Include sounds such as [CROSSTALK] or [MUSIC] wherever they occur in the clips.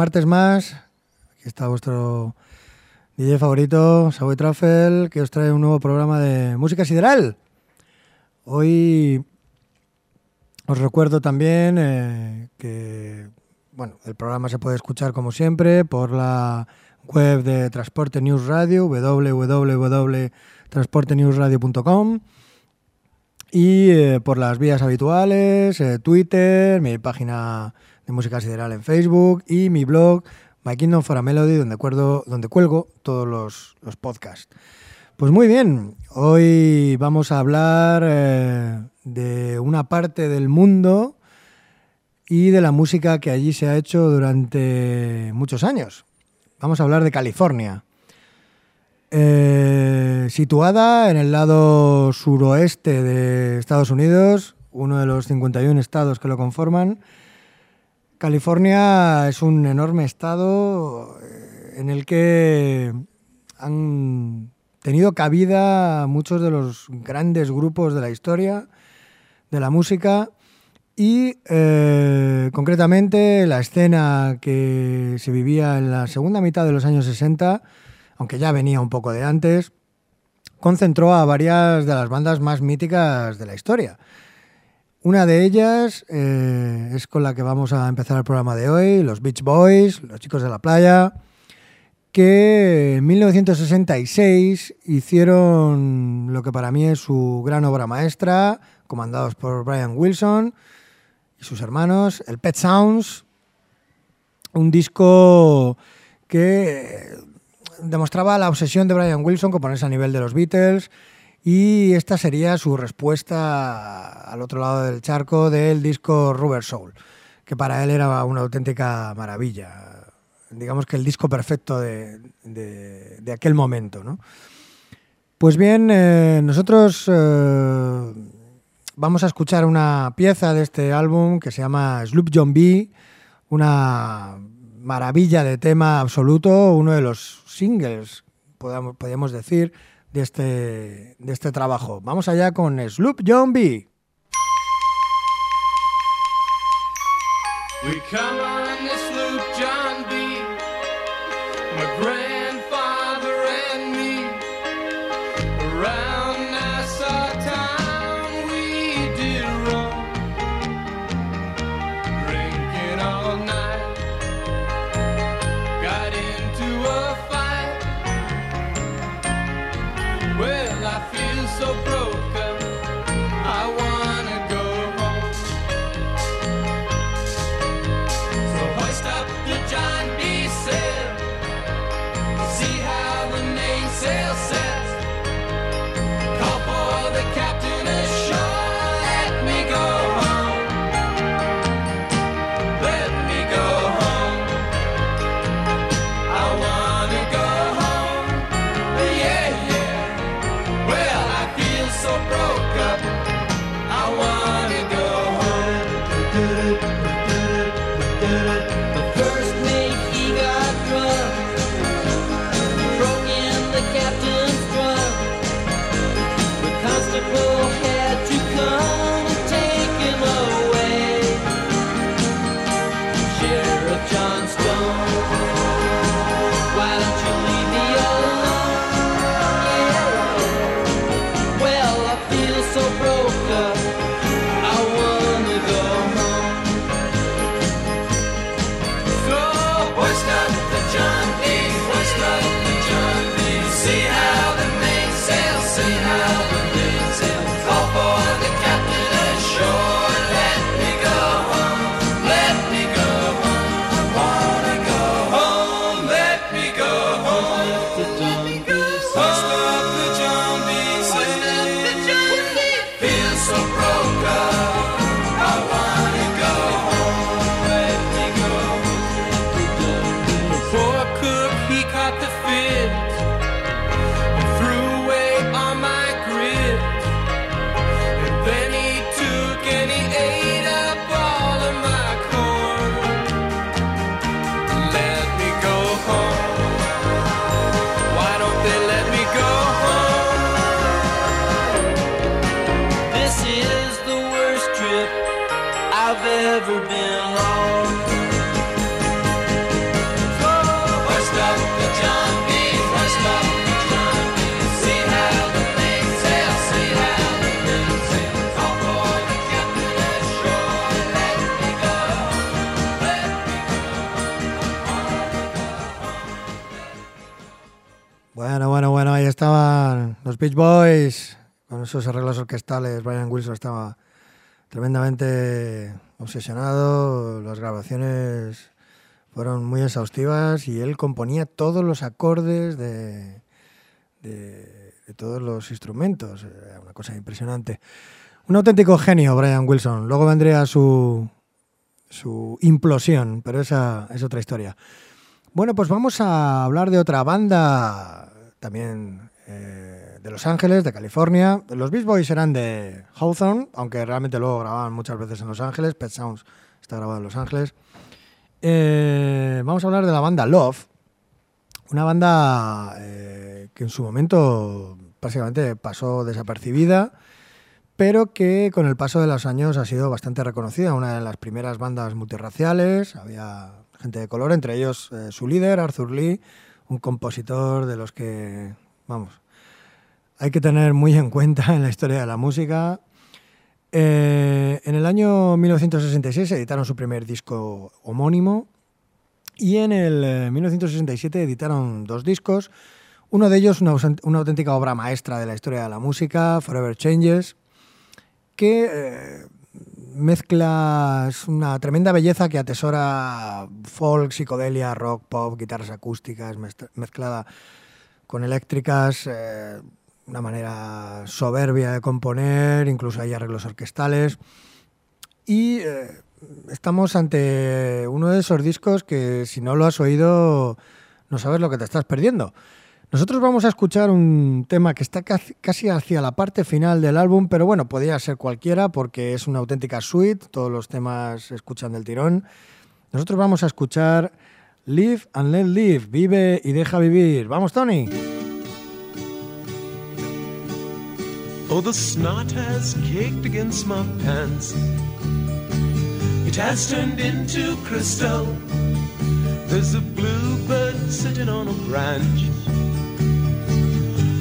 martes más. Aquí está vuestro DJ favorito, Subway Truffle, que os trae un nuevo programa de música sideral. Hoy os recuerdo también eh, que bueno, el programa se puede escuchar como siempre por la web de Transporte News Radio, www.transportenewsradio.com y eh, por las vías habituales, eh, Twitter, mi página de música sideral en Facebook y mi blog My Kingdom for a Melody, donde, cuelgo todos los, los podcasts. Pues muy bien, hoy vamos a hablar eh, de una parte del mundo y de la música que allí se ha hecho durante muchos años. Vamos a hablar de California. Eh, situada en el lado suroeste de Estados Unidos, uno de los 51 estados que lo conforman, California es un enorme estado eh, en el que han tenido cabida muchos de los grandes grupos de la historia de la música y eh, concretamente la escena que se vivía en la segunda mitad de los años 60, aunque ya venía un poco de antes, concentró a varias de las bandas más míticas de la historia. Una de ellas eh, es con la que vamos a empezar el programa de hoy, los Beach Boys, los chicos de la playa, que en 1966 hicieron lo que para mí es su gran obra maestra, comandados por Brian Wilson y sus hermanos, el Pet Sounds, un disco que demostraba la obsesión de Brian Wilson con ponerse a nivel de los Beatles y esta sería su respuesta al otro lado del charco del disco Rubber Soul, que para él era una auténtica maravilla. Digamos que el disco perfecto de, de- aquel momento. ¿no? Pues bien, eh, nosotros eh, vamos a escuchar una pieza de este álbum que se llama Sloop John B, una maravilla de tema absoluto, uno de los singles, podamos, podríamos decir, de este, de este trabajo. Vamos allá con Sloop this Beach Boys con esos arreglos orquestales. Brian Wilson estaba tremendamente obsesionado. Las grabaciones fueron muy exhaustivas y él componía todos los acordes de, todos los instrumentos. Una cosa impresionante. Un auténtico genio, Brian Wilson. Luego vendría su, su implosión, pero esa es otra historia. Bueno, pues vamos a hablar de otra banda también eh, de Los Ángeles, de California. Los Beach Boys eran de Hawthorne, aunque realmente luego grababan muchas veces en Los Ángeles. Pet Sounds está grabado en Los Ángeles. Eh, vamos a hablar de la banda Love, una banda eh, que en su momento básicamente pasó desapercibida, pero que con el paso de los años ha sido bastante reconocida. Una de las primeras bandas multirraciales, había gente de color, entre ellos eh, su líder, Arthur Lee, un compositor de los que, vamos, hay que tener muy en cuenta en la historia de la música. Eh, en el año 1966 editaron su primer disco homónimo y en el eh, 1967 editaron dos discos. Uno de ellos, una, una auténtica obra maestra de la historia de la música, Forever Changes, que eh, mezcla una tremenda belleza que atesora folk, psicodelia, rock, pop, guitarras acústicas, mezcla- mezclada con eléctricas, eh, una manera soberbia de componer, incluso hay arreglos orquestales. Y eh, estamos ante uno de esos discos que si no lo has oído no sabes lo que te estás perdiendo. Nosotros vamos a escuchar un tema que está casi- hacia la parte final del álbum, pero bueno, podría ser cualquiera porque es una auténtica suite, todos los temas se escuchan del tirón. Nosotros vamos a escuchar Live and Let Live, vive y deja vivir. Vamos, Tony. Oh, the snot has caked against my pants. It has turned into crystal. There's a bluebird sitting on a branch.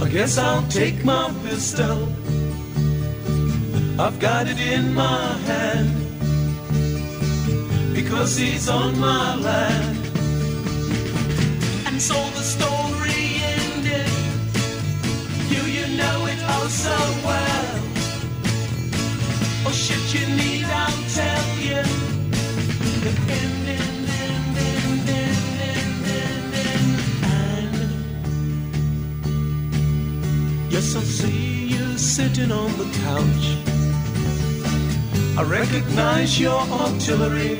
I guess I'll take my pistol. I've got it in my hand. Because he's on my land. And so the story so well. Oh shit, you need, I'll tell you. The end, end, end, end, end, end, end, end. And yes, I see you sitting on the couch. I recognize your artillery.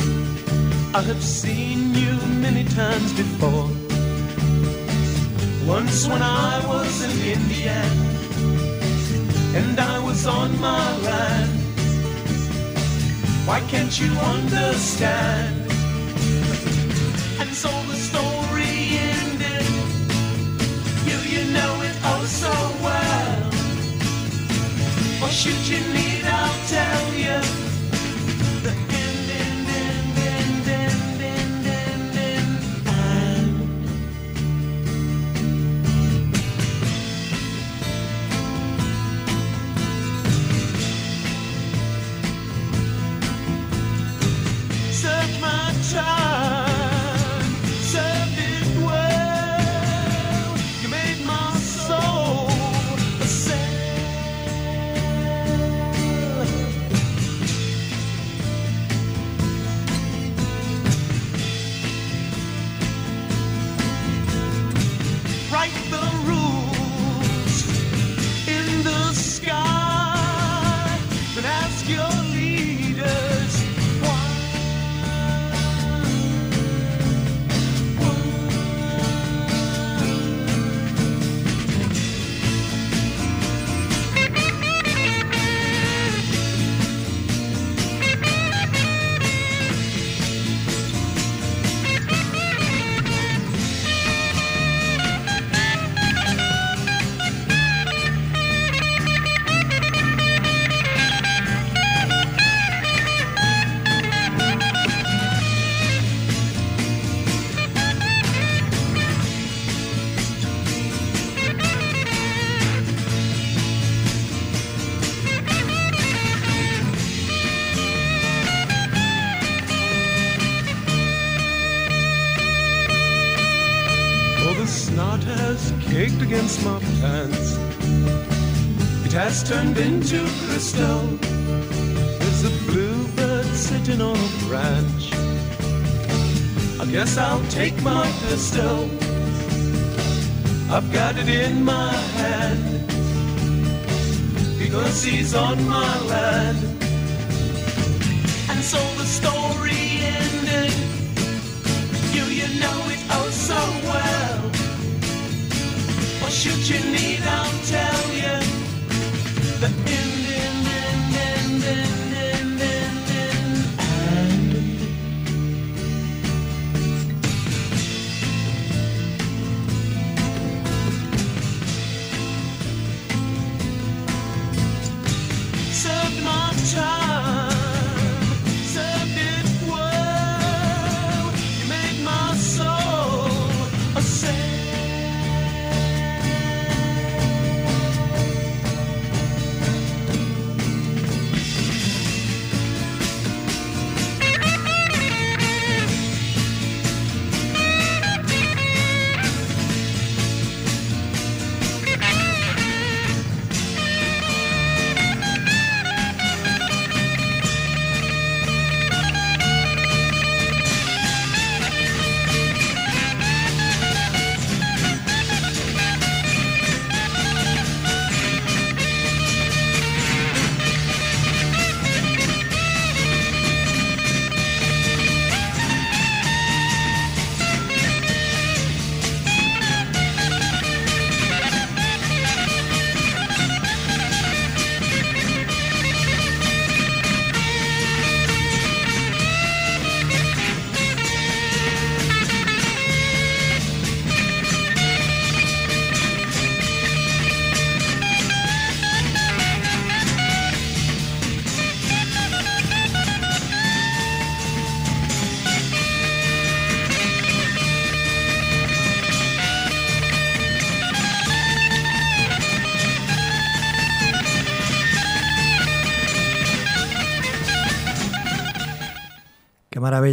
I have seen you many times before. Once when I was in Indian and I was on my land. Why can't you understand? And so the story ended. You, you know it oh so well. Or should you need, I'll tell you. Turned into crystal. There's a bluebird sitting on a branch. I guess I'll take my pistol. I've got it in my hand. Because he's on my land. And so the story ended. You, you know it oh so well. Or should you need, I'll tell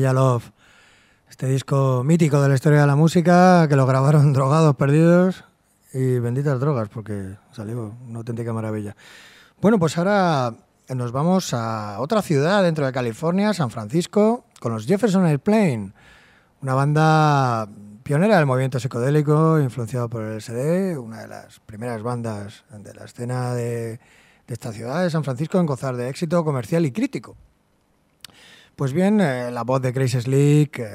Love. Este disco mítico de la historia de la música que lo grabaron [LAUGHS] drogados perdidos y benditas drogas porque salió una auténtica maravilla. Bueno, pues ahora nos vamos a otra ciudad dentro de California, San Francisco, con los Jefferson Airplane, una banda pionera del movimiento psicodélico, influenciado por el LSD, una de las primeras bandas de la escena de esta ciudad de San Francisco en gozar de éxito comercial y crítico. Pues bien, eh, la voz de Grace Slick, eh,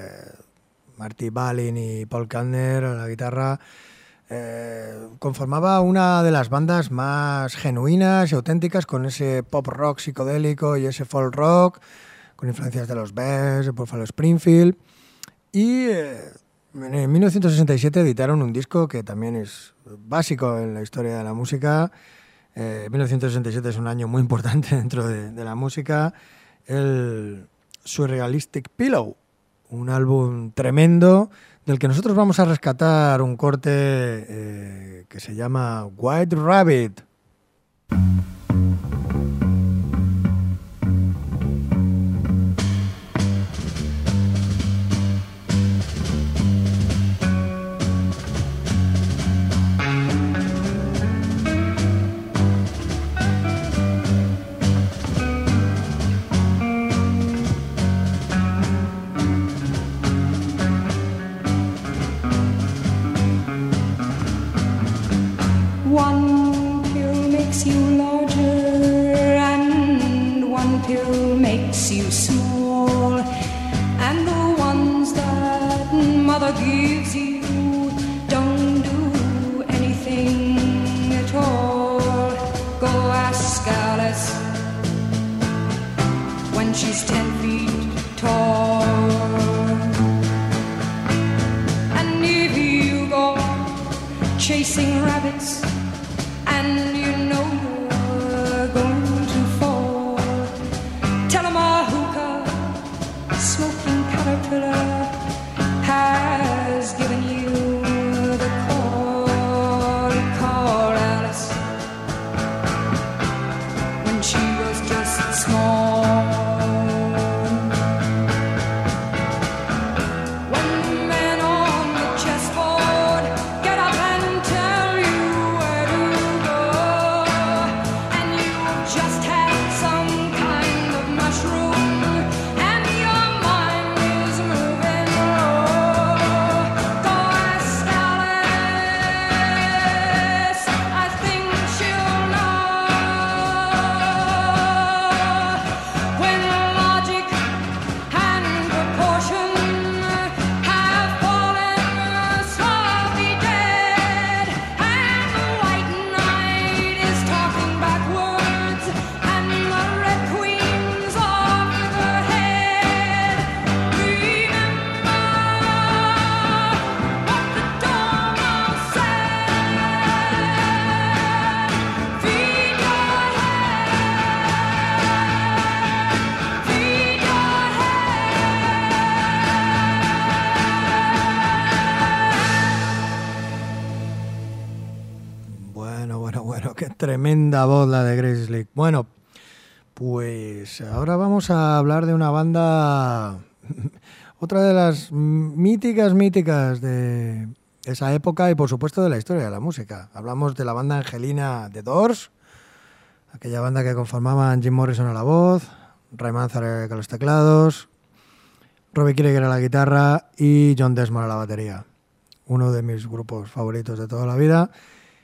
Marty Balin y Paul Kantner a la guitarra, eh, conformaba una de las bandas más genuinas y auténticas con ese pop rock psicodélico y ese folk rock, con influencias de los Bears, de Buffalo Springfield. Y en 1967 editaron un disco que también es básico en la historia de la música. Eh, 1967 es un año muy importante [LAUGHS] dentro de, la música. Surrealistic Pillow, un álbum tremendo del que nosotros vamos a rescatar un corte eh, que se llama White Rabbit. Tremenda voz la de Grace Slick. Bueno, pues ahora vamos a hablar de una banda, [LAUGHS] otra de las míticas, míticas de esa época y por supuesto de la historia de la música. Hablamos de la banda angelina The Doors, aquella banda que conformaban Jim Morrison a la voz, Ray Manzarek a los teclados, Robbie Krieger a la guitarra y John Desmond a la batería. Uno de mis grupos favoritos de toda la vida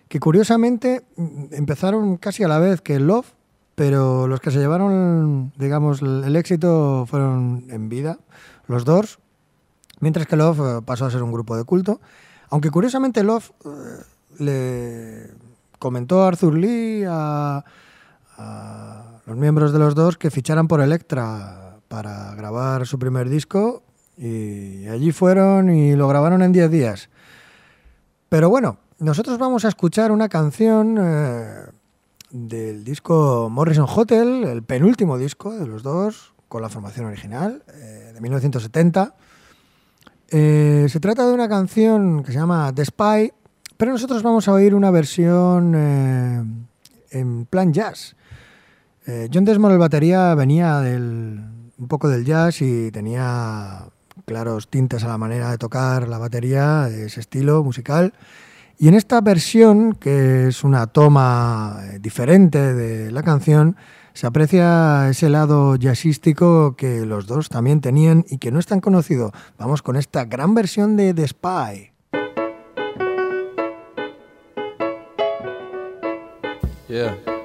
que curiosamente mm, empezaron casi a la vez que Love, pero los que se llevaron, digamos, el éxito fueron en vida, los Doors, mientras que Love eh, pasó a ser un grupo de culto. Aunque curiosamente Love eh, le comentó a Arthur Lee, a, a los miembros de los Doors, que ficharan por Elektra para grabar su primer disco y allí fueron y lo grabaron en 10 días. Pero bueno, nosotros vamos a escuchar una canción eh, del disco Morrison Hotel, el penúltimo disco de los dos, con la formación original, eh, de 1970. Eh, se trata de una canción que se llama The Spy, pero nosotros vamos a oír una versión en plan jazz. John Desmond, el batería, venía del, un poco del jazz y tenía claros tintes a la manera de tocar la batería de ese estilo musical. Y en esta versión, que es una toma eh, diferente de la canción, se aprecia ese lado jazzístico que los dos también tenían y que no es tan conocido. Vamos con esta gran versión de The Spy. Yeah.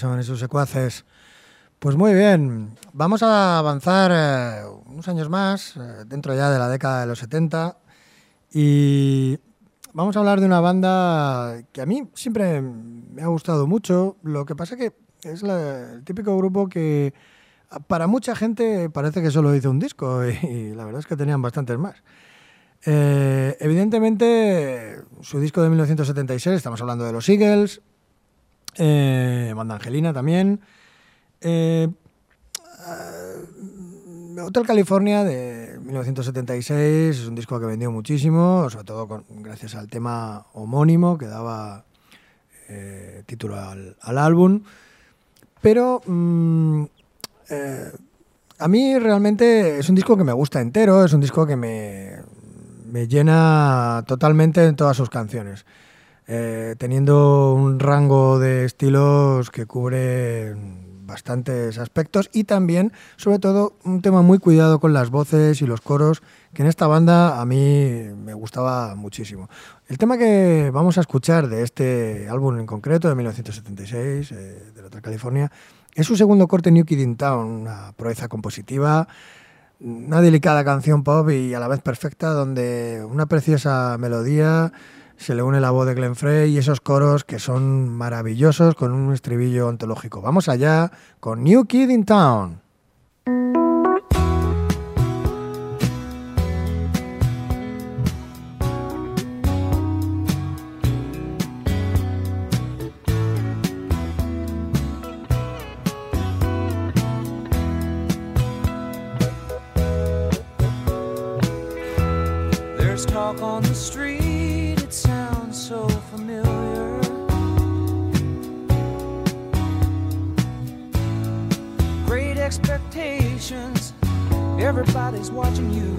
Y sus secuaces. Pues muy bien, vamos a avanzar eh, unos años más, eh, dentro ya de la década de los 70, y vamos a hablar de una banda que a mí siempre me ha gustado mucho. Lo que pasa que es el típico grupo que para mucha gente parece que solo hizo un disco, [LAUGHS] y, la verdad es que tenían bastantes más. Eh, evidentemente, su disco de 1976, estamos hablando de los Eagles, eh, Banda Angelina también. Eh, eh, Hotel California de 1976 es un disco que vendió muchísimo, sobre todo gracias al tema homónimo que daba eh, título al, álbum. Pero mm, a mí realmente es un disco que me gusta entero, es un disco que me, me llena totalmente en todas sus canciones eh, teniendo un rango de estilos que cubre bastantes aspectos y también, sobre todo, un tema muy cuidado con las voces y los coros, que en esta banda a mí me gustaba muchísimo. El tema que vamos a escuchar de este álbum en concreto, de 1976, eh, de la Hotel California, es su segundo corte New Kid in Town, una proeza compositiva, una delicada canción pop y a la vez perfecta, donde una preciosa melodía se le une la voz de Glenn Frey y esos coros que son maravillosos con un estribillo ontológico. Vamos allá con New Kid in Town. Everybody's watching you.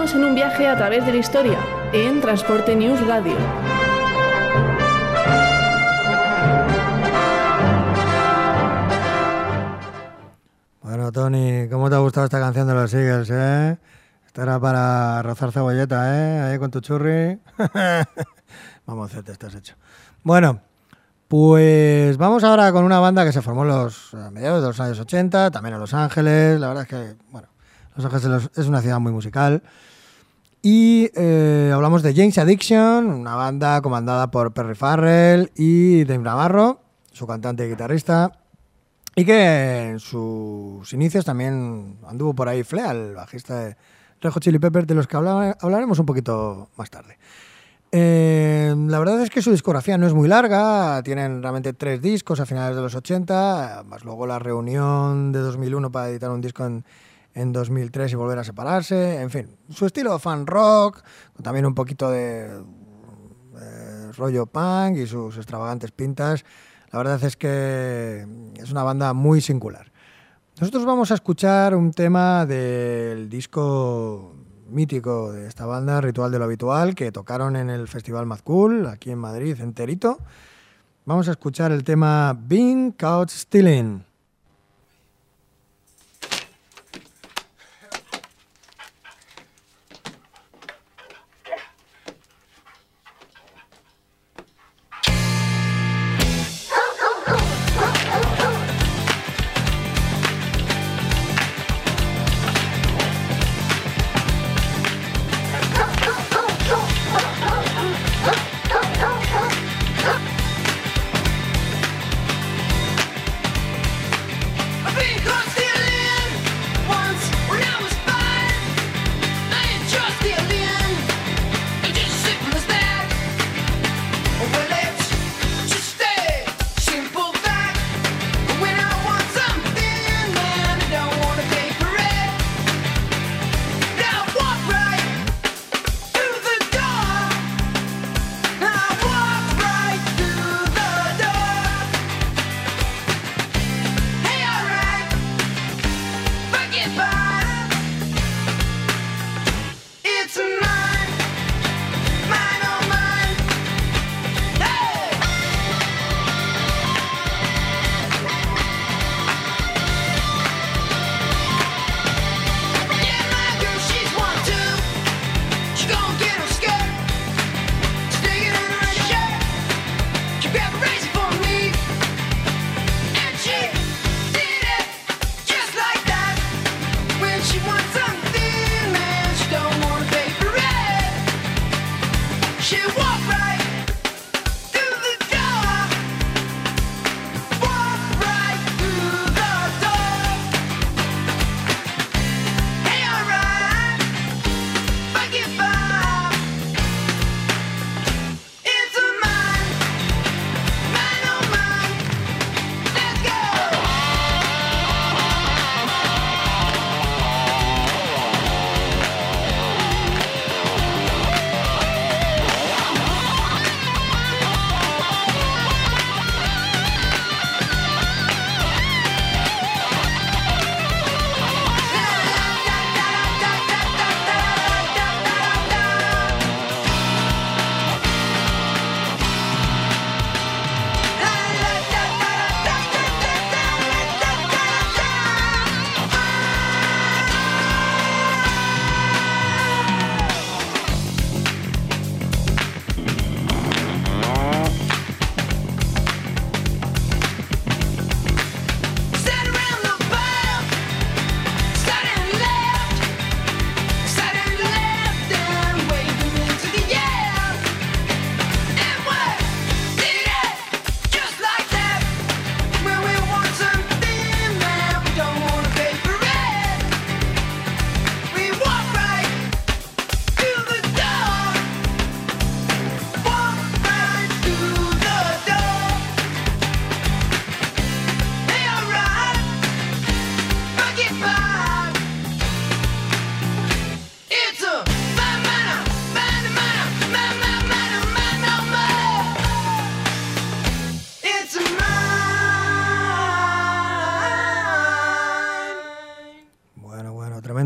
En un viaje a través de la historia en Transporte News Radio. Bueno, Tony, ¿cómo te ha gustado esta canción de los Eagles, eh? Esta era para rozar cebolleta, ¿eh? Ahí con tu churri. [LAUGHS] vamos, te estás hecho. Bueno, pues vamos ahora con una banda que se formó los a mediados de los años 80, también en Los Ángeles. La verdad es que, bueno, Los Ángeles es una ciudad muy musical. Y eh, hablamos de James Addiction, una banda comandada por Perry Farrell y Dave Navarro, su cantante y guitarrista. Y que en sus inicios también anduvo por ahí Flea, el bajista de Red Hot Chili Peppers, de los que habla- hablaremos un poquito más tarde. Eh, la verdad es que su discografía no es muy larga, tienen realmente tres discos a finales de los 80, más luego la reunión de 2001 para editar un disco en, en 2003 y volver a separarse, en fin, su estilo fan rock, también un poquito de eh, rollo punk y sus extravagantes pintas, la verdad es que es una banda muy singular. Nosotros vamos a escuchar un tema del disco mítico de esta banda, Ritual de lo Habitual, que tocaron en el Festival Mad Cool, aquí en Madrid, enterito. Vamos a escuchar el tema Being Caught Stealing.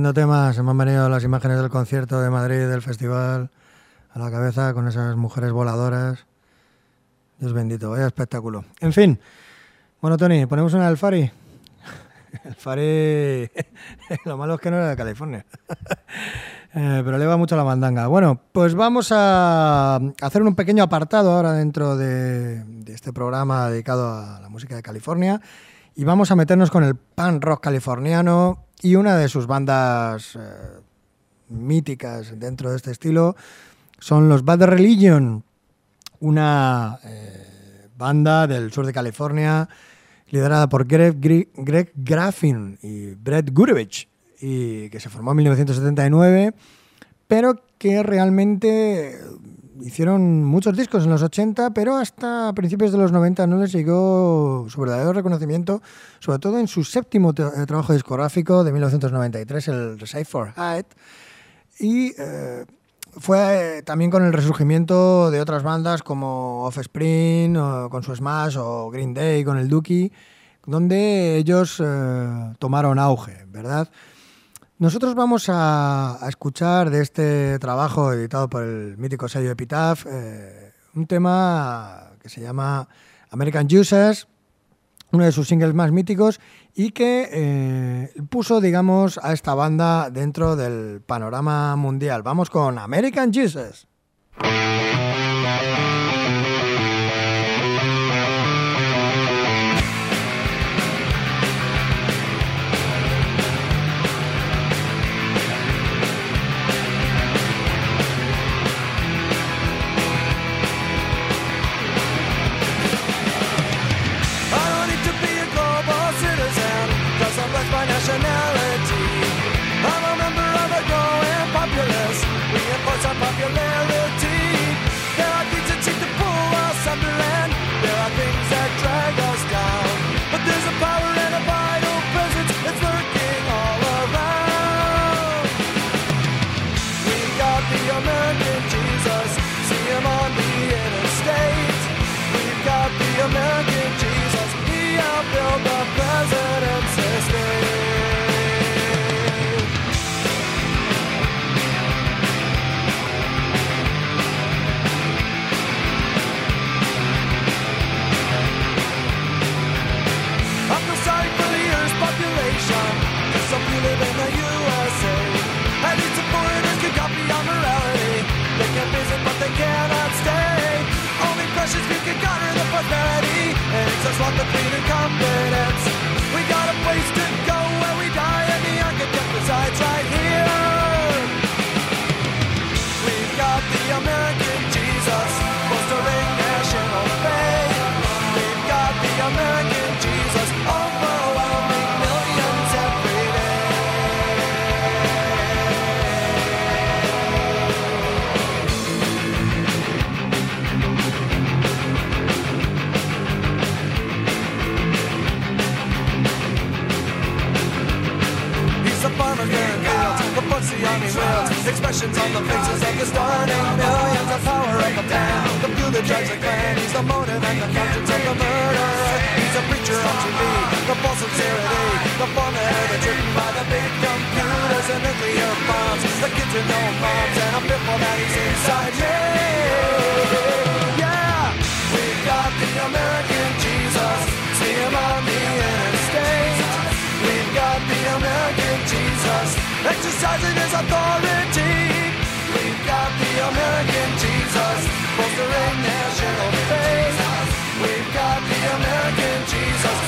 Bueno, tremendo tema. Se me han venido las imágenes del concierto de Madrid, del festival, a la cabeza con esas mujeres voladoras. Dios bendito, vaya espectáculo. En fin, bueno, Tony, ponemos una del Fari. [LAUGHS] El Fari, [LAUGHS] lo malo es que no era de California. [LAUGHS] Eh, pero le va mucho la mandanga. Bueno, pues vamos a hacer un pequeño apartado ahora dentro de, de este programa dedicado a la música de California y vamos a meternos con el punk rock californiano y una de sus bandas eh, míticas dentro de este estilo son los Bad Religion, una eh, banda del sur de California liderada por Greg, Greg Graffin y Brett Gurevich y que se formó en 1979, pero que realmente hicieron muchos discos en los 80, pero hasta principios de los 90 no les llegó su verdadero reconocimiento, sobre todo en su séptimo eh, trabajo discográfico de 1993, el Recite for Height, y eh, fue eh, también con el resurgimiento de otras bandas como Offspring, o con su Smash, o Green Day con el Dookie, donde ellos tomaron auge, ¿verdad? Nosotros vamos a, escuchar de este trabajo editado por el mítico sello Epitaph eh, un tema que se llama American Juices, uno de sus singles más míticos y que eh, puso, digamos, a esta banda dentro del panorama mundial. Vamos con American Jesus. We got her the prosperity, and it's us what the pain and confidence. We got a place to expressions on the faces of the starting millions, of power of the few that drives the clan, he's the motive and the conscience of the murderer. He's a preacher on TV, the false sincerity, the formula that's written by the big computers and nuclear bombs, the kids with no moms, and I'm fearful that he's inside me. Yeah, exercising his authority. We've got the American Jesus, bolstering national faith. We've got the American Jesus,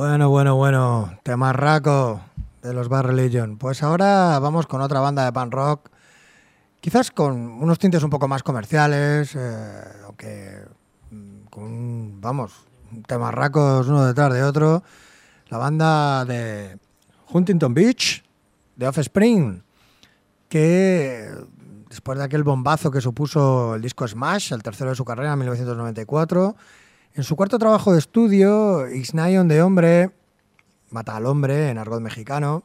Bueno, bueno, bueno, temarraco de los Bar Religion. Pues ahora vamos con otra banda de pan rock, quizás con unos tintes un poco más comerciales, eh, aunque mm, con, vamos, temarracos uno detrás de otro. La banda de Huntington Beach, de Offspring, que después de aquel bombazo que supuso el disco Smash, el tercero de su carrera en 1994, en su cuarto trabajo de estudio, Ixnayon de hombre, mata al hombre en argot mexicano,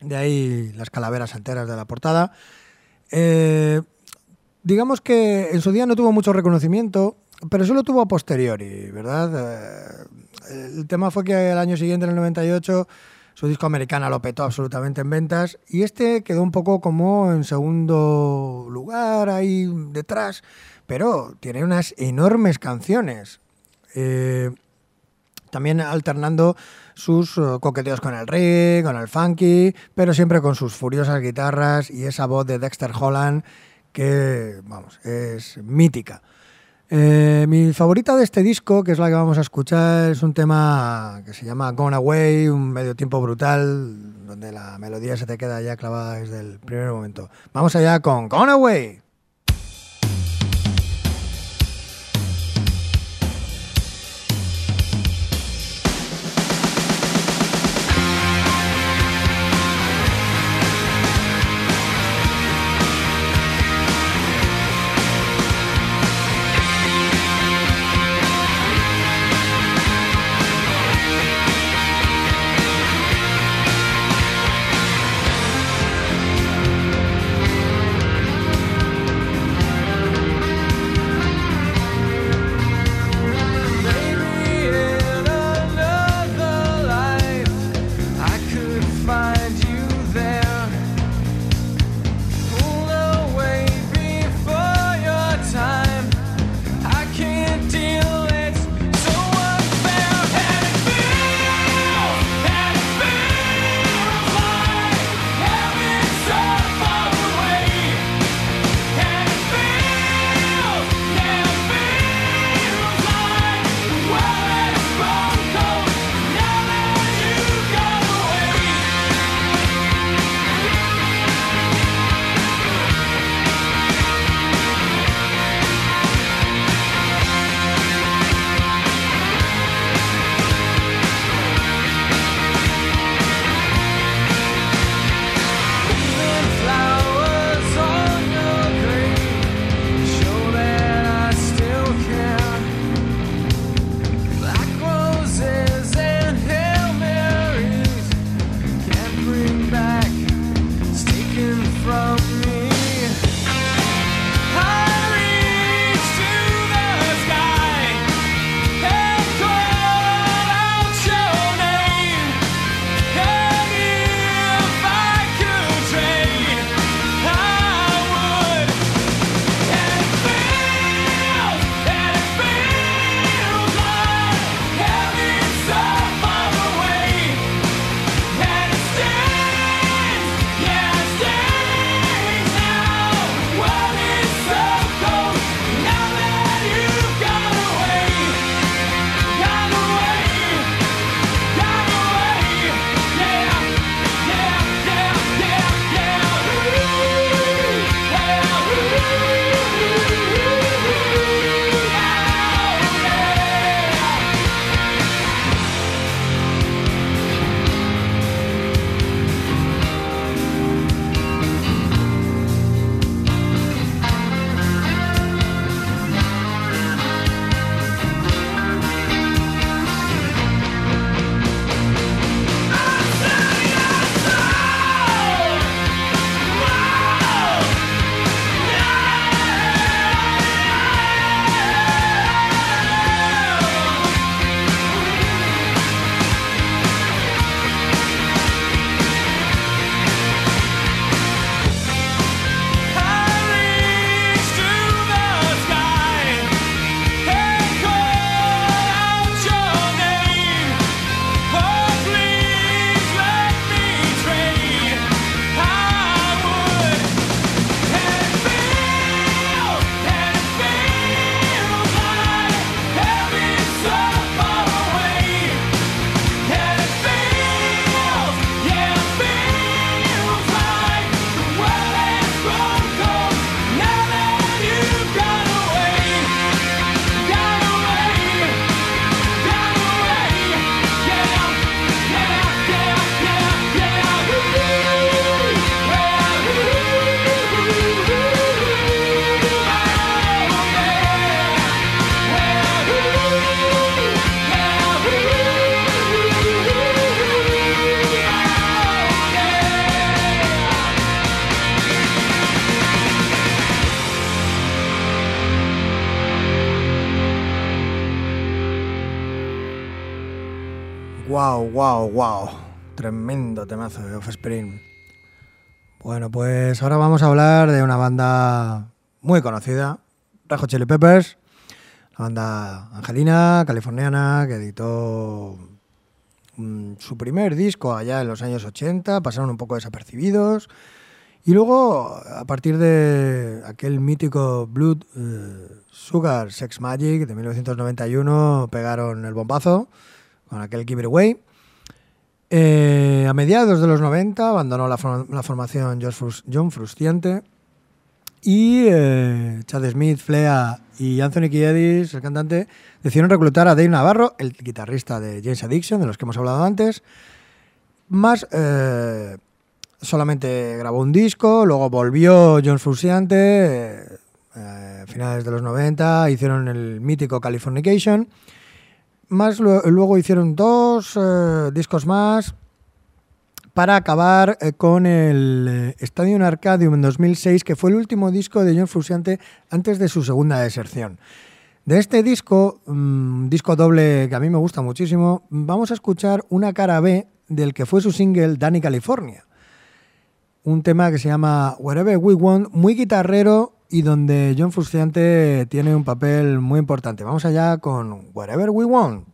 de ahí las calaveras enteras de la portada. Eh, digamos que en su día no tuvo mucho reconocimiento, pero eso lo tuvo a posteriori, ¿verdad? Eh, el tema fue que el año siguiente, en el 98, su disco americana lo petó absolutamente en ventas y este quedó un poco como en segundo lugar ahí detrás, pero tiene unas enormes canciones. Eh, también alternando sus eh, coqueteos con el reggae, con el funky, pero siempre con sus furiosas guitarras y esa voz de Dexter Holland que, vamos, es mítica. Eh, mi favorita de este disco, que es la que vamos a escuchar, es un tema que se llama Gone Away, un medio tiempo brutal, donde la melodía se te queda ya clavada desde el primer momento. Vamos allá con Gone Away. Wow, wow. Tremendo temazo de Offspring. Bueno, pues ahora vamos a hablar de una banda muy conocida, Hot Chili Peppers, la banda angelina, californiana, que editó mm, su primer disco allá en los años 80, pasaron un poco desapercibidos. Y luego, a partir de aquel mítico Blood eh, Sugar Sex Magic de 1991, pegaron el bombazo con aquel Give Away. Eh, a mediados de los 90 abandonó la, la formación John Frusciante y eh, Chad Smith, Flea y Anthony Kiedis, el cantante, decidieron reclutar a Dave Navarro, el guitarrista de James Addiction, de los que hemos hablado antes, más eh, solamente grabó un disco, luego volvió John Frusciante, eh, a finales de los 90, hicieron el mítico Californication, más lu- luego hicieron dos eh, discos más para acabar eh, con el eh, Stadium Arcadium en 2006, que fue el último disco de John Frusciante antes de su segunda deserción. De este disco, mm, disco doble que a mí me gusta muchísimo, vamos a escuchar una cara B del que fue su single Danny California. Un tema que se llama Wherever We Want, muy guitarrero y donde John Frusciante tiene un papel muy importante. Vamos allá con Wherever We Want.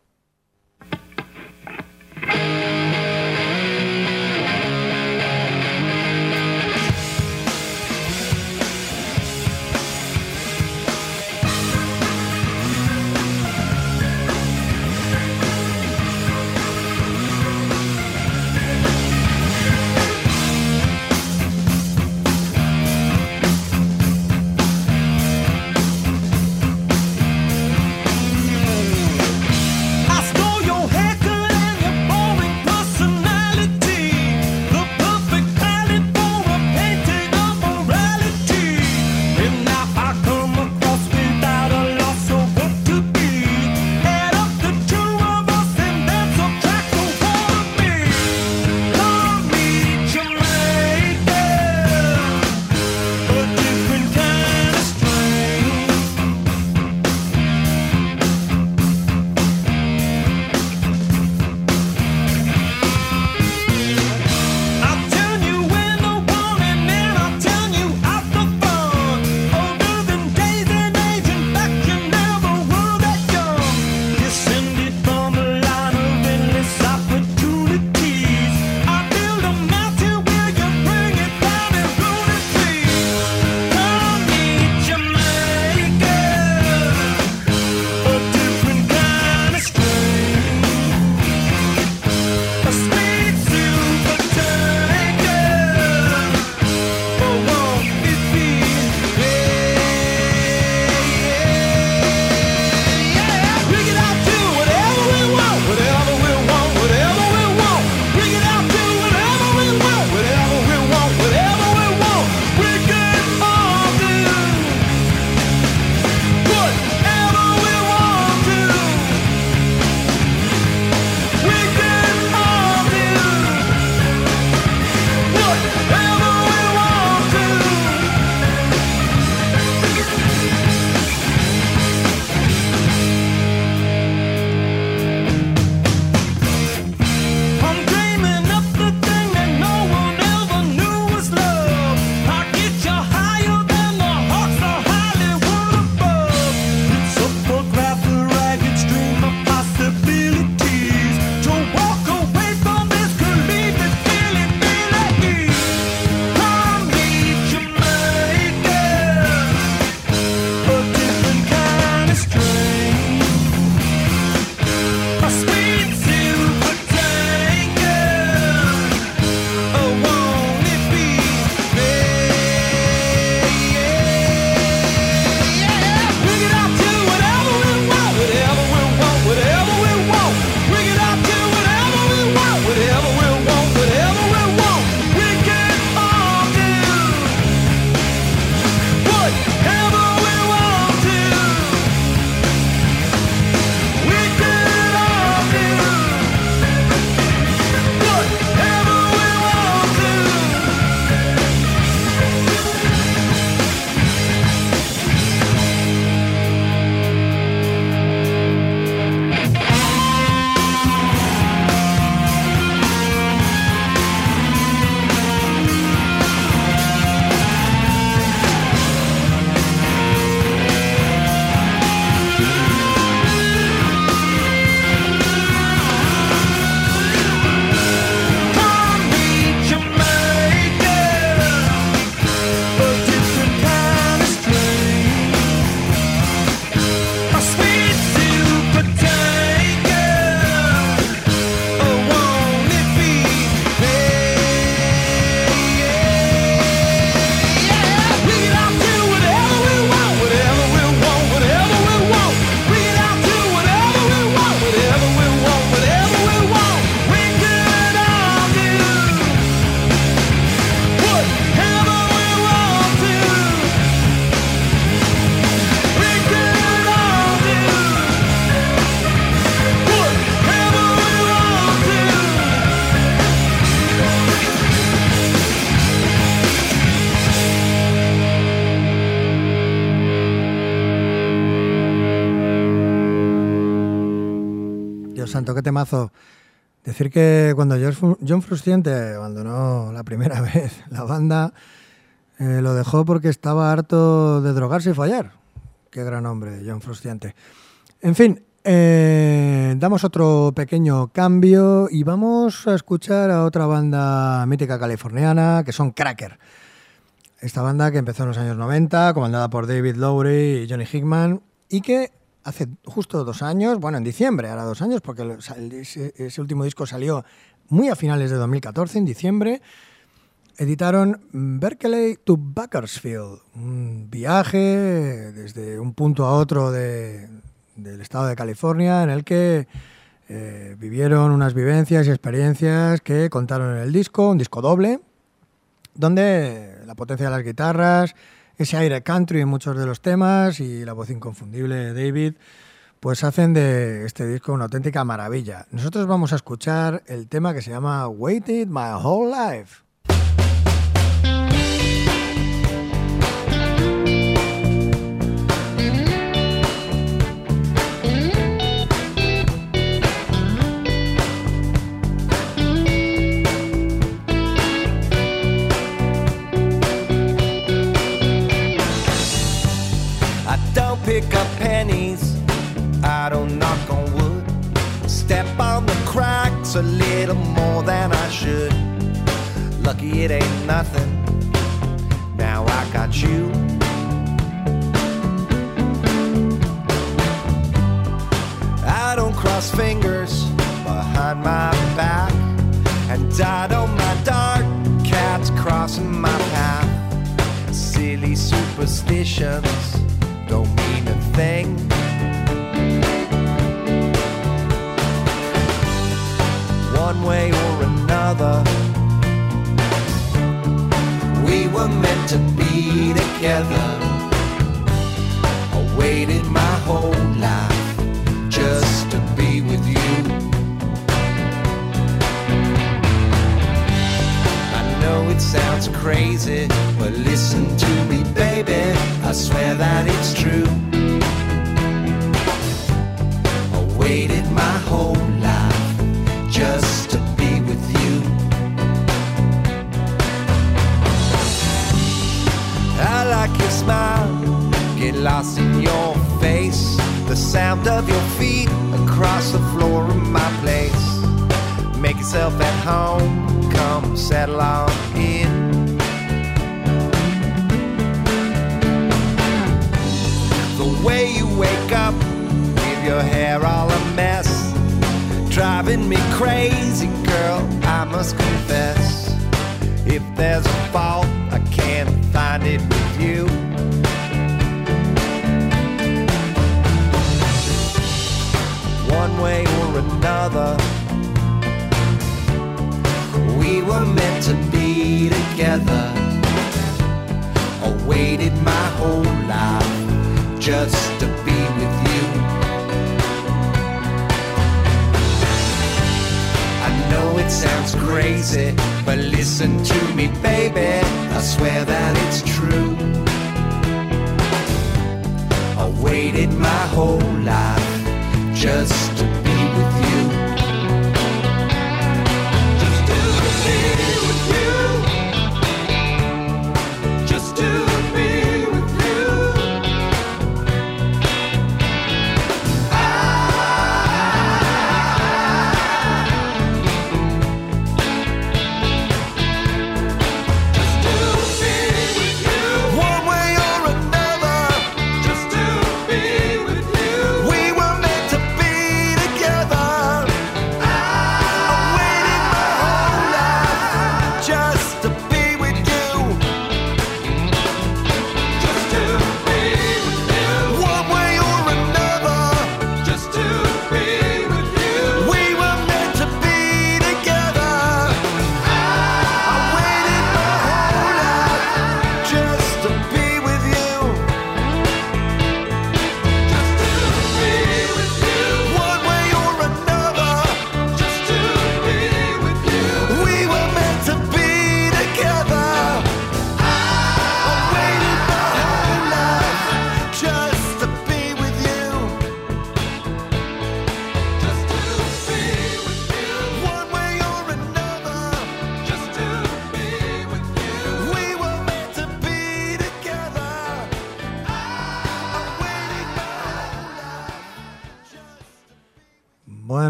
Decir que cuando John Frusciante abandonó la primera [LAUGHS] vez la banda, eh, lo dejó porque estaba harto de drogarse y fallar. Qué gran hombre, John Frusciante. En fin, eh, damos otro pequeño cambio y vamos a escuchar a otra banda mítica californiana que son Cracker. Esta banda que empezó en los años 90, comandada por David Lowry y Johnny Hickman, y que hace justo dos años, bueno, en diciembre, ahora dos años, porque ese último disco salió muy a finales de 2014, en diciembre, editaron Berkeley to Bakersfield, un viaje desde un punto a otro de- del estado de California en el que eh, vivieron unas vivencias y experiencias que contaron en el disco, un disco doble, donde la potencia de las guitarras, ese aire country en muchos de los temas y la voz inconfundible de David, pues hacen de este disco una auténtica maravilla. Nosotros vamos a escuchar el tema que se llama Waited My Whole Life. A little more than I should. Lucky it ain't nothing. Now I got you. I don't cross fingers behind my back. And I don't mind dark cats crossing my path. Silly superstitions don't mean a thing. One way or another, we were meant to be together. I waited my whole life just to be with you. I know it sounds crazy, but listen to me, baby. I swear that it's true. I waited my whole life just to be with you. I like your smile, get lost in your face. The sound of your feet across the floor of my place. Make yourself at home, come settle on in. The way you wake up with your hair all a mess, driving me crazy, girl. I must confess. If there's a fault, I can't find it with you. One way or another, we were meant to be together. I waited my whole life just to it sounds crazy, but listen to me, baby. I swear that it's true. I waited my whole life just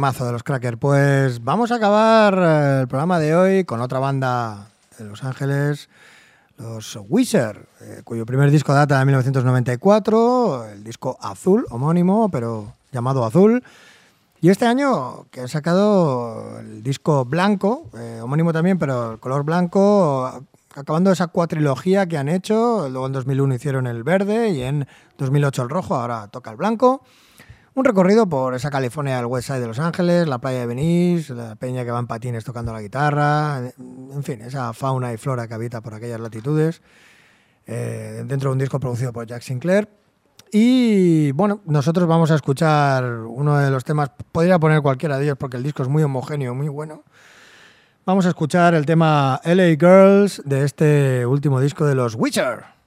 temazo de los Crackers. Pues vamos a acabar eh, el programa de hoy con otra banda de Los Ángeles, los Wizard, eh, cuyo primer disco data de 1994, el disco azul, homónimo, pero llamado azul. Y este año que han sacado el disco blanco, eh, homónimo también, pero el color blanco, acabando esa cuatrilogía que han hecho. Luego en 2001 hicieron el verde y en 2008 el rojo, ahora toca el blanco. Un recorrido por esa California del West Side de Los Ángeles, la playa de Venice, la peña que va en patines tocando la guitarra, en fin, esa fauna y flora que habita por aquellas latitudes, eh, dentro de un disco producido por Jack Sinclair. Y bueno, nosotros vamos a escuchar uno de los temas, podría poner cualquiera de ellos porque el disco es muy homogéneo, muy bueno. Vamos a escuchar el tema LA Girls de este último disco de los Witcher.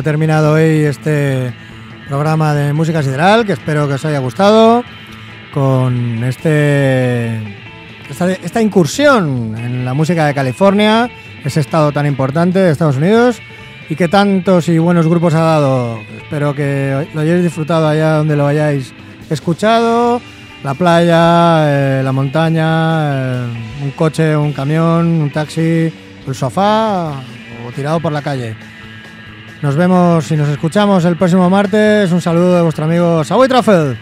Ha terminado hoy este programa de música sideral, que espero que os haya gustado, con este esta, incursión en la música de California, ese estado tan importante de Estados Unidos, y que tantos y buenos grupos ha dado. Espero que lo hayáis disfrutado allá donde lo hayáis escuchado. La playa, eh, la montaña, eh, un coche, un camión, un taxi, el sofá o tirado por la calle. Nos vemos y nos escuchamos el próximo martes. Un saludo de vuestro amigo Savoy Trafel.